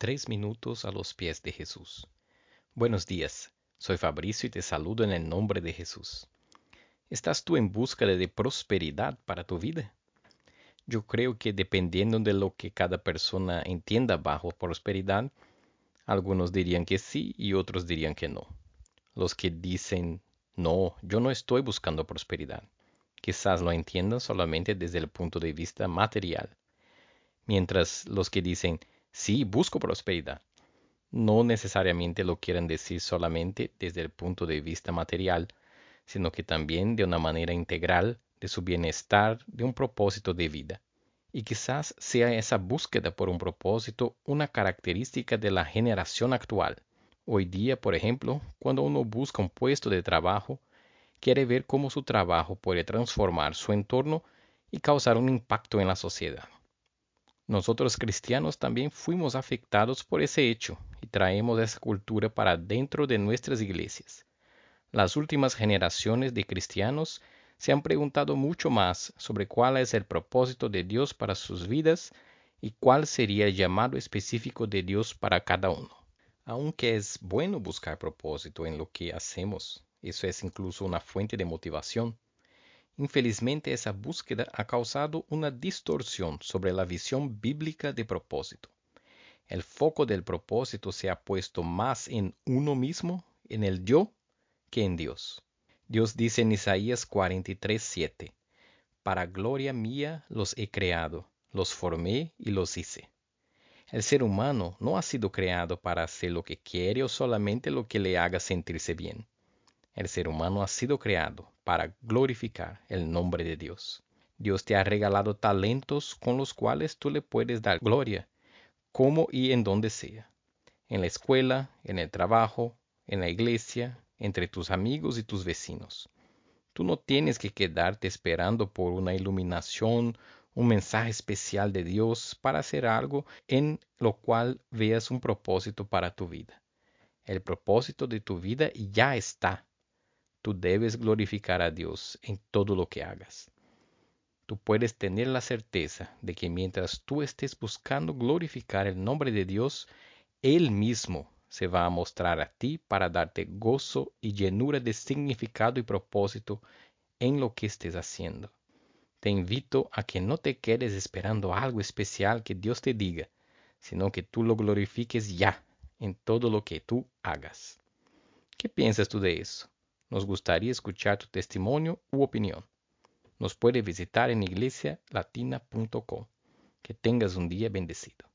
Tres minutos a los pies de Jesús. Buenos días, soy Fabricio y te saludo en el nombre de Jesús. ¿Estás tú en busca de prosperidad para tu vida? Yo creo que dependiendo de lo que cada persona entienda bajo prosperidad, algunos dirían que sí y otros dirían que no. Los que dicen, no, yo no estoy buscando prosperidad, quizás lo entiendan solamente desde el punto de vista material, mientras los que dicen, sí, busco prosperidad, no necesariamente lo quieren decir solamente desde el punto de vista material, sino que también de una manera integral de su bienestar, de un propósito de vida. Y quizás sea esa búsqueda por un propósito una característica de la generación actual. Hoy día, por ejemplo, cuando uno busca un puesto de trabajo, quiere ver cómo su trabajo puede transformar su entorno y causar un impacto en la sociedad. Nosotros cristianos también fuimos afectados por ese hecho y traemos esa cultura para dentro de nuestras iglesias. Las últimas generaciones de cristianos se han preguntado mucho más sobre cuál es el propósito de Dios para sus vidas y cuál sería el llamado específico de Dios para cada uno. Aunque es bueno buscar propósito en lo que hacemos, eso es incluso una fuente de motivación, infelizmente esa búsqueda ha causado una distorsión sobre la visión bíblica de propósito. El foco del propósito se ha puesto más en uno mismo, en el yo, que en Dios. Dios dice en Isaías 43:7, Para gloria mía los he creado, los formé y los hice. El ser humano no ha sido creado para hacer lo que quiere o solamente lo que le haga sentirse bien. El ser humano ha sido creado para glorificar el nombre de Dios. Dios te ha regalado talentos con los cuales tú le puedes dar gloria, como y en donde sea. En la escuela, en el trabajo, en la iglesia, entre tus amigos y tus vecinos. Tú no tienes que quedarte esperando por una iluminación, un mensaje especial de Dios para hacer algo en lo cual veas un propósito para tu vida. El propósito de tu vida ya está. Tú debes glorificar a Dios en todo lo que hagas. Tú puedes tener la certeza de que mientras tú estés buscando glorificar el nombre de Dios, Él mismo se va a mostrar a ti para darte gozo y llenura de significado y propósito en lo que estés haciendo. Te invito a que no te quedes esperando algo especial que Dios te diga, sino que tú lo glorifiques ya en todo lo que tú hagas. ¿Qué piensas tú de eso? Nos gustaría escuchar tu testimonio u opinión. Nos puede visitar en iglesialatina.com. Que tengas un día bendecido.